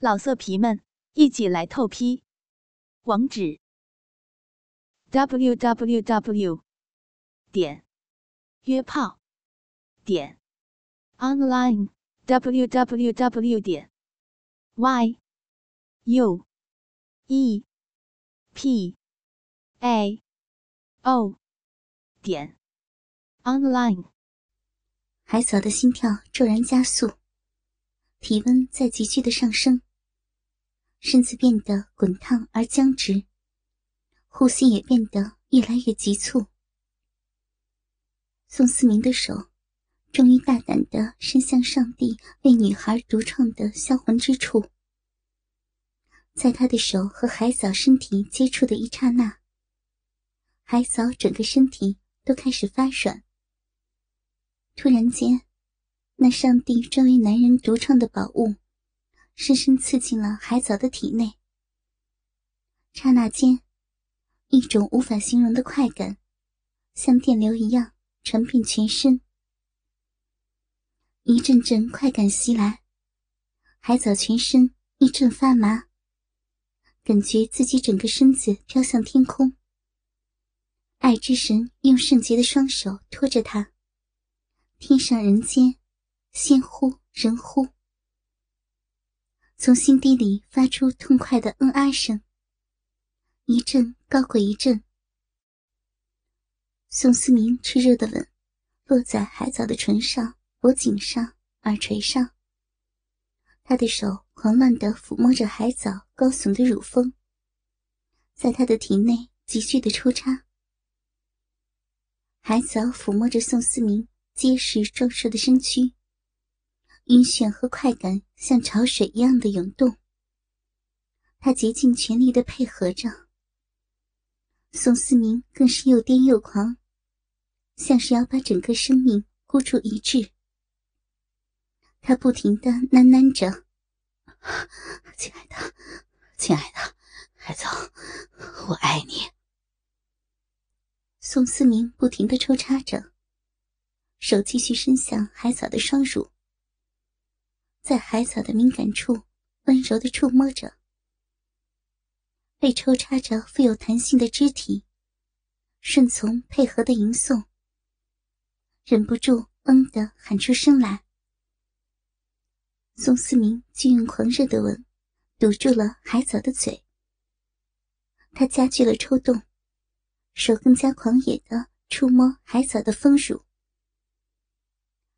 老色皮们，一起来透批！网址：w w w 点约炮点 online w w w 点 y u e p a o 点 online。海藻的心跳骤然加速，体温在急剧的上升。身子变得滚烫而僵直，呼吸也变得越来越急促。宋思明的手终于大胆地伸向上帝为女孩独创的销魂之处，在他的手和海藻身体接触的一刹那，海藻整个身体都开始发软。突然间，那上帝专为男人独创的宝物。深深刺进了海藻的体内。刹那间，一种无法形容的快感，像电流一样传遍全身。一阵阵快感袭来，海藻全身一阵发麻，感觉自己整个身子飘向天空。爱之神用圣洁的双手托着他，天上人间，仙呼人呼。从心底里发出痛快的“嗯啊”声，一阵高过一阵。宋思明炽热的吻落在海藻的唇上、脖颈上、耳垂上。他的手狂乱地抚摸着海藻高耸的乳峰，在他的体内急剧的抽插。海藻抚摸着宋思明结实壮硕的身躯。晕眩和快感像潮水一样的涌动，他竭尽全力的配合着。宋思明更是又癫又狂，像是要把整个生命孤注一掷。他不停的喃喃着：“亲爱的，亲爱的，海藻，我爱你。”宋思明不停的抽插着，手继续伸向海藻的双乳。在海藻的敏感处，温柔的触摸着，被抽插着富有弹性的肢体，顺从配合的吟诵，忍不住“嗯”的喊出声来。宋思明就用狂热的吻堵住了海藻的嘴，他加剧了抽动，手更加狂野的触摸海藻的丰乳，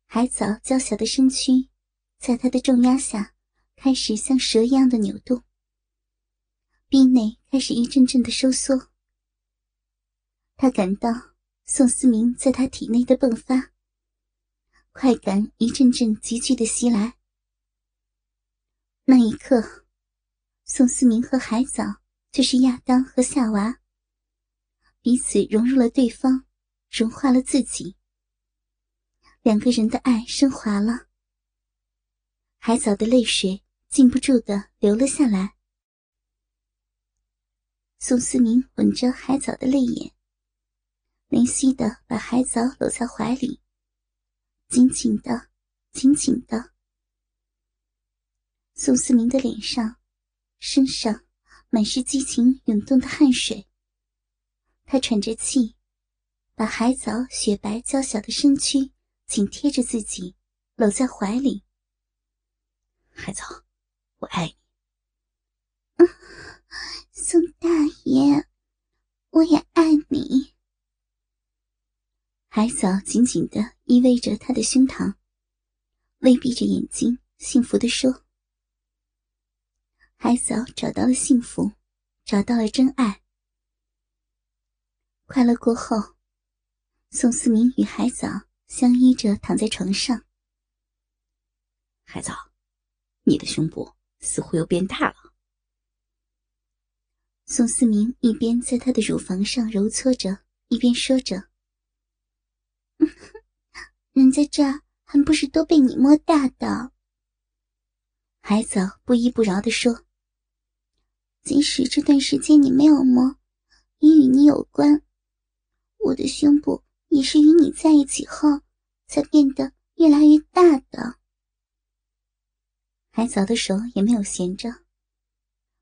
海藻娇小的身躯。在他的重压下，开始像蛇一样的扭动，壁内开始一阵阵的收缩。他感到宋思明在他体内的迸发，快感一阵阵急剧的袭来。那一刻，宋思明和海藻就是亚当和夏娃，彼此融入了对方，融化了自己，两个人的爱升华了。海藻的泪水禁不住的流了下来。宋思明吻着海藻的泪眼，怜惜的把海藻搂在怀里，紧紧的，紧紧的。宋思明的脸上、身上满是激情涌动的汗水。他喘着气，把海藻雪白娇小的身躯紧贴着自己，搂在怀里。海藻，我爱你。嗯，宋大爷，我也爱你。海藻紧紧的依偎着他的胸膛，微闭着眼睛，幸福的说：“海藻找到了幸福，找到了真爱。快乐过后，宋思明与海藻相依着躺在床上。海藻。”你的胸部似乎又变大了。宋思明一边在她的乳房上揉搓着，一边说着：“人家这儿还不是都被你摸大的。”海藻不依不饶地说：“即使这段时间你没有摸，也与你有关。我的胸部也是与你在一起后，才变得越来越大的。”海藻的手也没有闲着，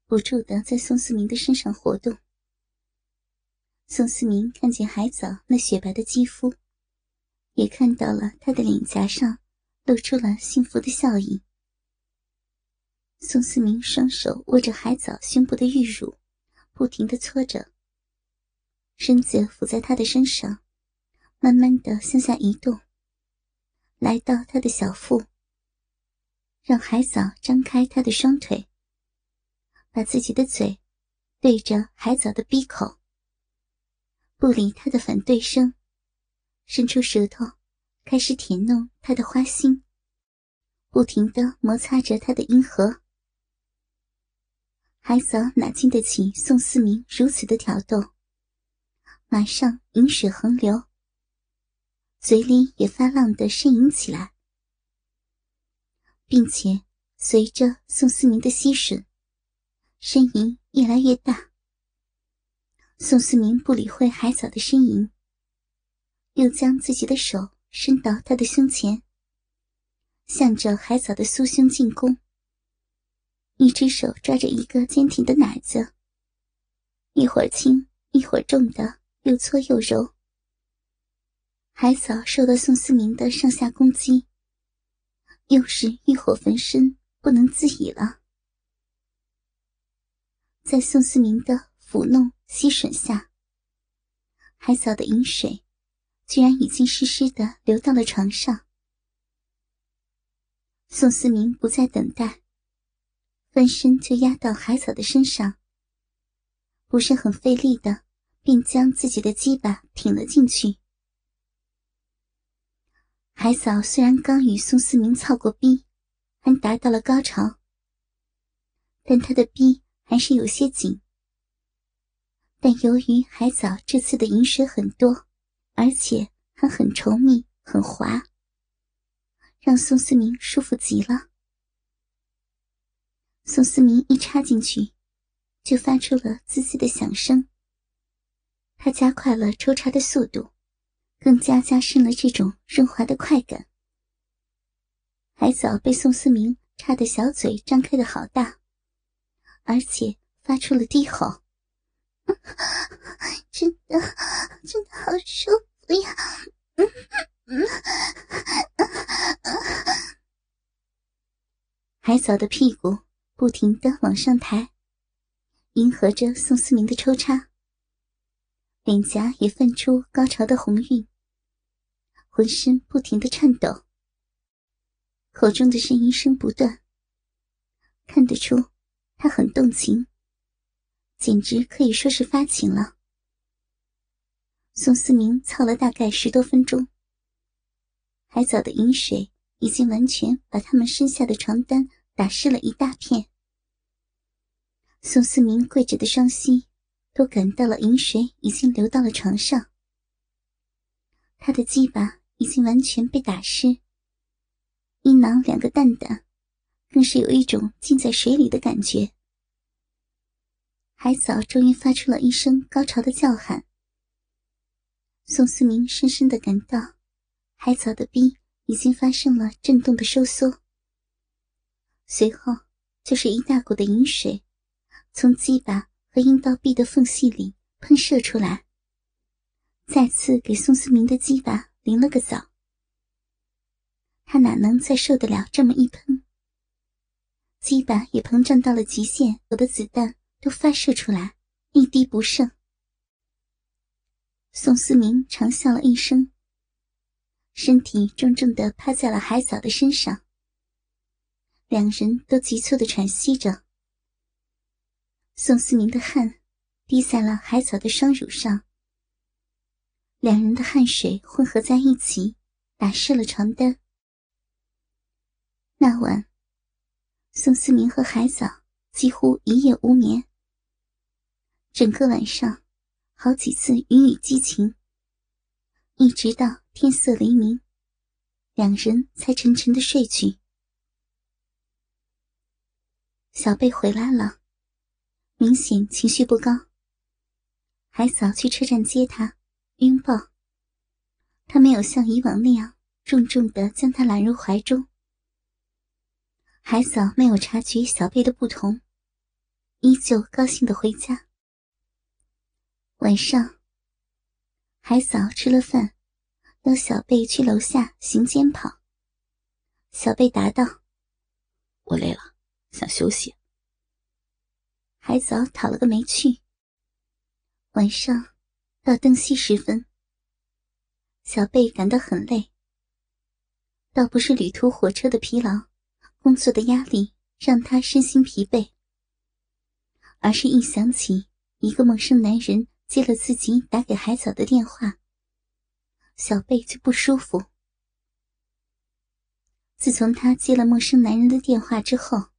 不住的在宋思明的身上活动。宋思明看见海藻那雪白的肌肤，也看到了他的脸颊上露出了幸福的笑意。宋思明双手握着海藻胸部的玉乳，不停的搓着，身子伏在他的身上，慢慢的向下移动，来到他的小腹。让海藻张开他的双腿，把自己的嘴对着海藻的鼻口，不理他的反对声，伸出舌头开始舔弄他的花心，不停的摩擦着他的阴核。海藻哪经得起宋思明如此的挑逗，马上饮水横流，嘴里也发浪的呻吟起来。并且随着宋思明的吸吮，呻吟越来越大。宋思明不理会海藻的呻吟，又将自己的手伸到他的胸前，向着海藻的酥胸进攻。一只手抓着一个坚挺的奶子，一会儿轻一会儿重的又搓又揉。海藻受到宋思明的上下攻击。又是欲火焚身，不能自已了。在宋思明的抚弄吸吮下，海藻的饮水居然已经湿湿的流到了床上。宋思明不再等待，翻身就压到海草的身上，不是很费力的，便将自己的鸡巴挺了进去。海藻虽然刚与宋思明操过逼，还达到了高潮，但他的逼还是有些紧。但由于海藻这次的饮水很多，而且还很稠密、很滑，让宋思明舒服极了。宋思明一插进去，就发出了滋滋的响声。他加快了抽插的速度。更加加深了这种润滑的快感。海藻被宋思明插的小嘴张开的好大，而且发出了低吼：“ 真的，真的好舒服呀！”海藻的屁股不停的往上抬，迎合着宋思明的抽插，脸颊也泛出高潮的红晕。浑身不停的颤抖，口中的呻吟声不断。看得出，他很动情，简直可以说是发情了。宋思明操了大概十多分钟，海藻的饮水已经完全把他们身下的床单打湿了一大片。宋思明跪着的双膝都感到了饮水已经流到了床上，他的鸡巴。已经完全被打湿，阴囊两个蛋蛋，更是有一种浸在水里的感觉。海藻终于发出了一声高潮的叫喊。宋思明深深的感到，海藻的逼已经发生了震动的收缩，随后就是一大股的饮水，从鸡巴和阴道壁的缝隙里喷射出来，再次给宋思明的鸡巴。淋了个澡，他哪能再受得了这么一喷？鸡巴也膨胀到了极限，我的子弹都发射出来，一滴不剩。宋思明长笑了一声，身体重重的趴在了海藻的身上，两人都急促的喘息着。宋思明的汗滴在了海藻的双乳上。两人的汗水混合在一起，打湿了床单。那晚，宋思明和海藻几乎一夜无眠。整个晚上，好几次云雨激情，一直到天色黎明，两人才沉沉的睡去。小贝回来了，明显情绪不高。海藻去车站接他。拥抱，他没有像以往那样重重的将她揽入怀中。海嫂没有察觉小贝的不同，依旧高兴的回家。晚上，海嫂吃了饭，让小贝去楼下行间跑。小贝答道：“我累了，想休息。”海藻讨了个没趣。晚上到灯熄时分，小贝感到很累，倒不是旅途火车的疲劳。工作的压力让他身心疲惫，而是一想起一个陌生男人接了自己打给海藻的电话，小贝就不舒服。自从他接了陌生男人的电话之后，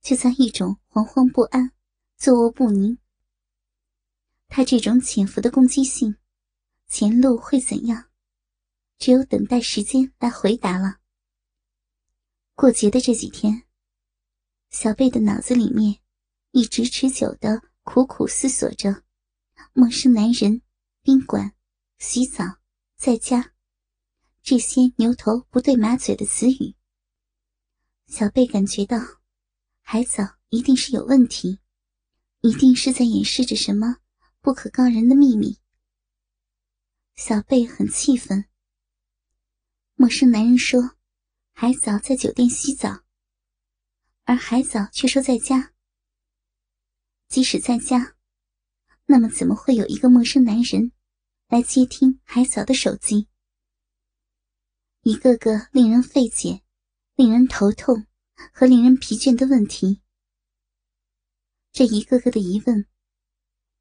就在一种惶惶不安、坐卧不宁。他这种潜伏的攻击性，前路会怎样？只有等待时间来回答了。过节的这几天，小贝的脑子里面一直持久的苦苦思索着“陌生男人”“宾馆”“洗澡”“在家”这些牛头不对马嘴的词语。小贝感觉到，海藻一定是有问题，一定是在掩饰着什么不可告人的秘密。小贝很气愤。陌生男人说。海藻在酒店洗澡，而海藻却说在家。即使在家，那么怎么会有一个陌生男人来接听海藻的手机？一个个令人费解、令人头痛和令人疲倦的问题，这一个个的疑问，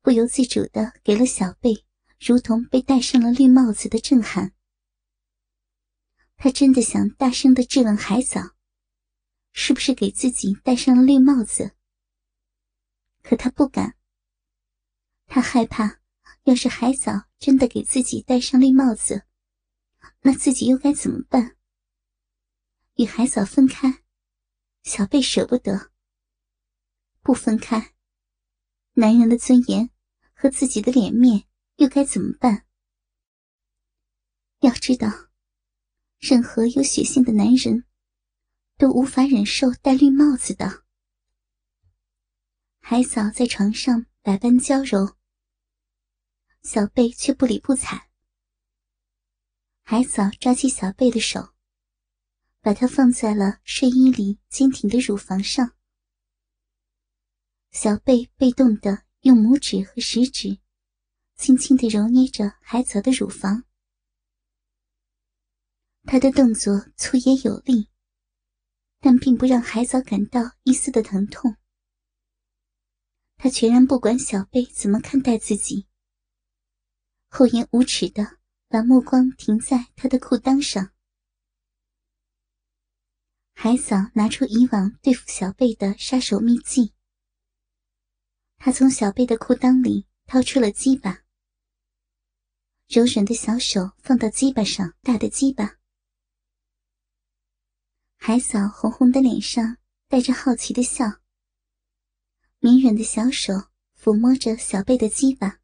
不由自主的给了小贝如同被戴上了绿帽子的震撼。他真的想大声的质问海藻，是不是给自己戴上了绿帽子？可他不敢。他害怕，要是海藻真的给自己戴上绿帽子，那自己又该怎么办？与海藻分开，小贝舍不得；不分开，男人的尊严和自己的脸面又该怎么办？要知道。任何有血性的男人，都无法忍受戴绿帽子的。海藻在床上百般娇柔，小贝却不理不睬。海藻抓起小贝的手，把它放在了睡衣里坚挺的乳房上。小贝被动的用拇指和食指，轻轻的揉捏着海藻的乳房。他的动作粗野有力，但并不让海藻感到一丝的疼痛。他全然不管小贝怎么看待自己，厚颜无耻的把目光停在他的裤裆上。海藻拿出以往对付小贝的杀手秘技，他从小贝的裤裆里掏出了鸡巴，柔软的小手放到鸡巴上，大的鸡巴。海嫂红红的脸上带着好奇的笑，绵软的小手抚摸着小贝的鸡巴。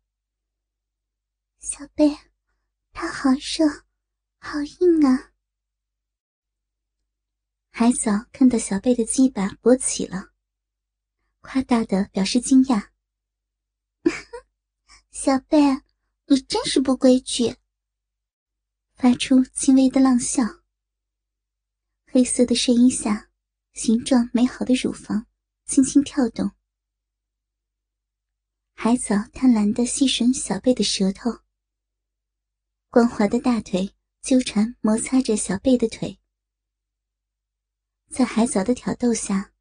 小贝，它好热，好硬啊！海藻看到小贝的鸡巴勃起了，夸大的表示惊讶。小贝，你真是不规矩！发出轻微的浪笑。黑色的睡衣下，形状美好的乳房轻轻跳动。海藻贪婪的吸吮小贝的舌头，光滑的大腿纠缠摩擦着小贝的腿。在海藻的挑逗下，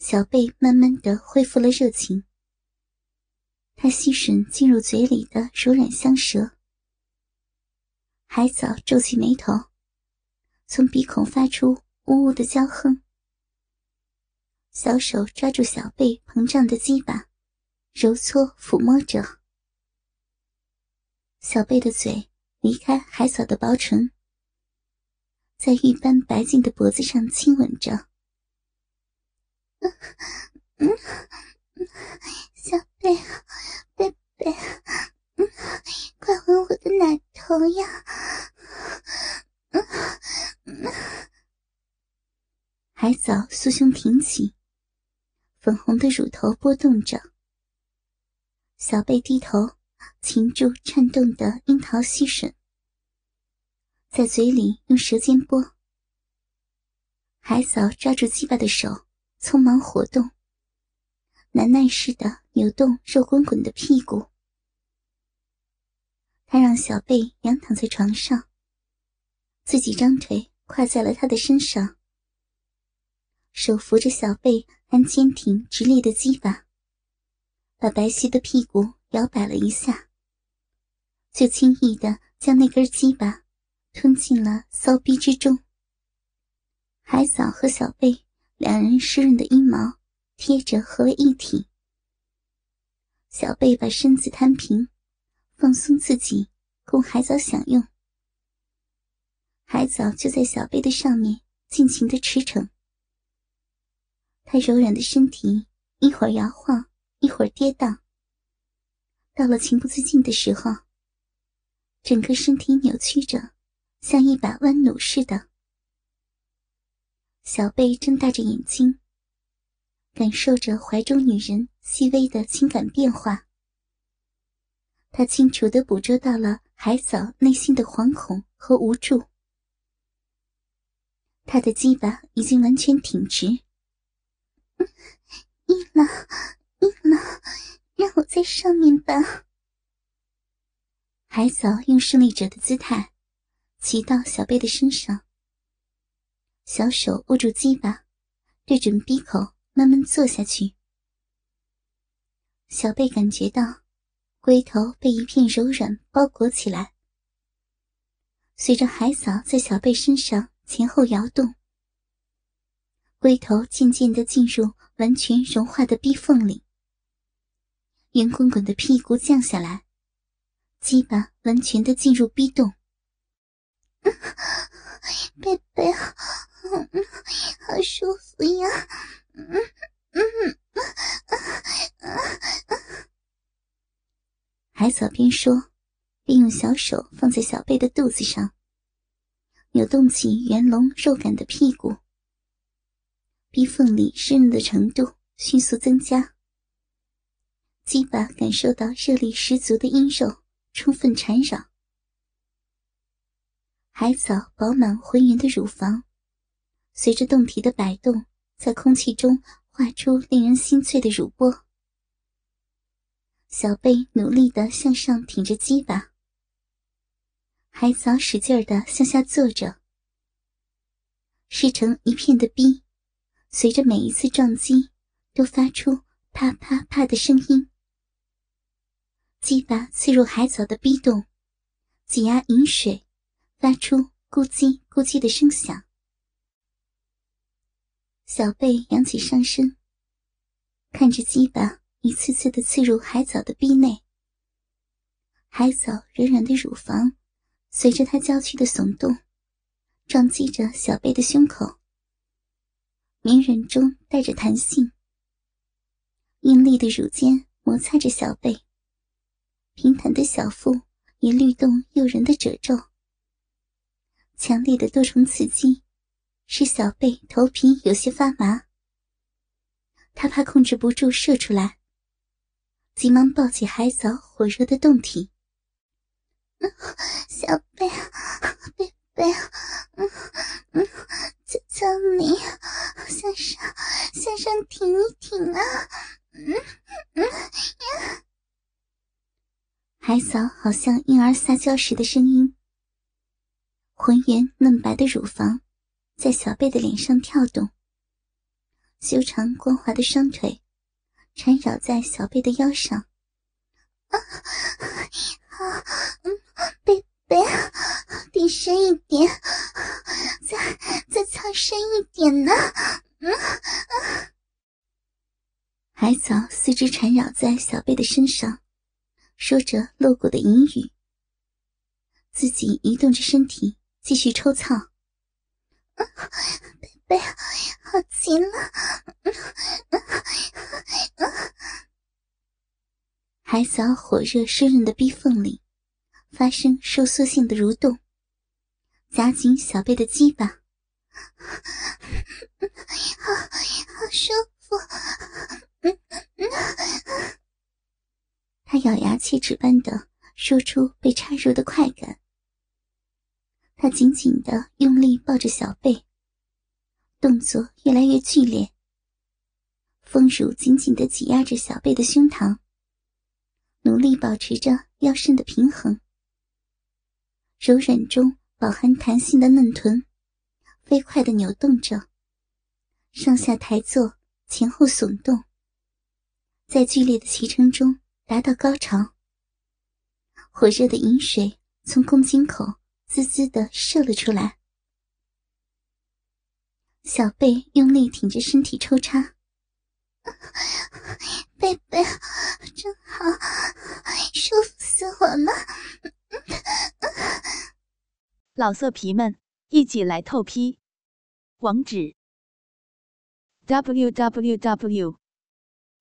小贝慢慢的恢复了热情。他吸吮进入嘴里的柔软香舌，海藻皱起眉头。从鼻孔发出呜呜的娇哼，小手抓住小贝膨胀的鸡巴，揉搓抚摸着。小贝的嘴离开海藻的薄唇，在玉般白净的脖子上亲吻着，嗯嗯，小贝贝贝，嗯，快吻我的奶头呀，嗯嗯。海藻酥胸挺起，粉红的乳头波动着。小贝低头，擒住颤动的樱桃细水。在嘴里用舌尖拨。海嫂抓住鸡巴的手匆忙活动，难耐似的扭动肉滚滚的屁股。他让小贝仰躺在床上，自己张腿跨在了他的身上。手扶着小贝还坚挺直立的鸡巴，把白皙的屁股摇摆了一下，就轻易的将那根鸡巴吞进了骚逼之中。海藻和小贝两人湿润的阴毛贴着合为一体，小贝把身子摊平，放松自己，供海藻享用。海藻就在小贝的上面尽情的驰骋。他柔软的身体一会儿摇晃，一会儿跌宕。到了情不自禁的时候，整个身体扭曲着，像一把弯弩似的。小贝睁大着眼睛，感受着怀中女人细微的情感变化。他清楚的捕捉到了海藻内心的惶恐和无助。他的鸡巴已经完全挺直。硬了，硬了，让我在上面吧。海藻用胜利者的姿态骑到小贝的身上，小手握住鸡巴，对准鼻口慢慢坐下去。小贝感觉到龟头被一片柔软包裹起来，随着海藻在小贝身上前后摇动。龟头渐渐的进入完全融化的逼缝里，圆滚滚的屁股降下来，鸡巴完全的进入逼洞。贝贝，好舒服呀！嗯 嗯海草边说，边用小手放在小贝的肚子上，扭动起圆隆肉感的屁股。逼缝里湿润的程度迅速增加，鸡巴感受到热力十足的阴肉充分缠绕，海藻饱满浑圆的乳房随着洞体的摆动，在空气中画出令人心醉的乳波。小贝努力的向上挺着鸡巴，海藻使劲的向下坐着，湿成一片的逼。随着每一次撞击，都发出啪啪啪的声音。鸡巴刺入海藻的逼洞，挤压饮水，发出咕叽咕叽的声响。小贝扬起上身，看着鸡巴一次次的刺入海藻的壁内。海藻柔软的乳房随着他娇躯的耸动，撞击着小贝的胸口。绵软中带着弹性，硬丽的乳尖摩擦着小背，平坦的小腹也律动诱人的褶皱。强烈的多重刺激使小贝头皮有些发麻，他怕控制不住射出来，急忙抱起海藻火热的胴体。小贝，贝贝，嗯嗯。求求你，向上，向上挺一挺啊！嗯嗯呀！海藻好像婴儿撒娇时的声音。浑圆嫩白的乳房在小贝的脸上跳动，修长光滑的双腿缠绕在小贝的腰上。啊，好，嗯，贝贝，顶深一点。再再藏深一点呢！嗯海藻四肢缠绕在小贝的身上，说着露骨的淫语，自己移动着身体继续抽擦。贝贝，好极了！海藻火热湿润的逼缝里，发生收缩性的蠕动，夹紧小贝的鸡巴，好，好舒服。他咬牙切齿般的说出被插入的快感。他紧紧的用力抱着小贝，动作越来越剧烈。丰乳紧紧的挤压着小贝的胸膛，努力保持着腰身的平衡。柔软中饱含弹性的嫩臀，飞快的扭动着，上下抬坐，前后耸动，在剧烈的骑乘中达到高潮。火热的饮水从宫颈口。滋滋的射了出来，小贝用力挺着身体抽插，贝贝真好，舒服死我了！老色皮们，一起来透批，网址：w w w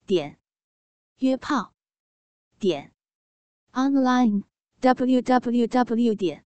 点约炮点 online w w w 点。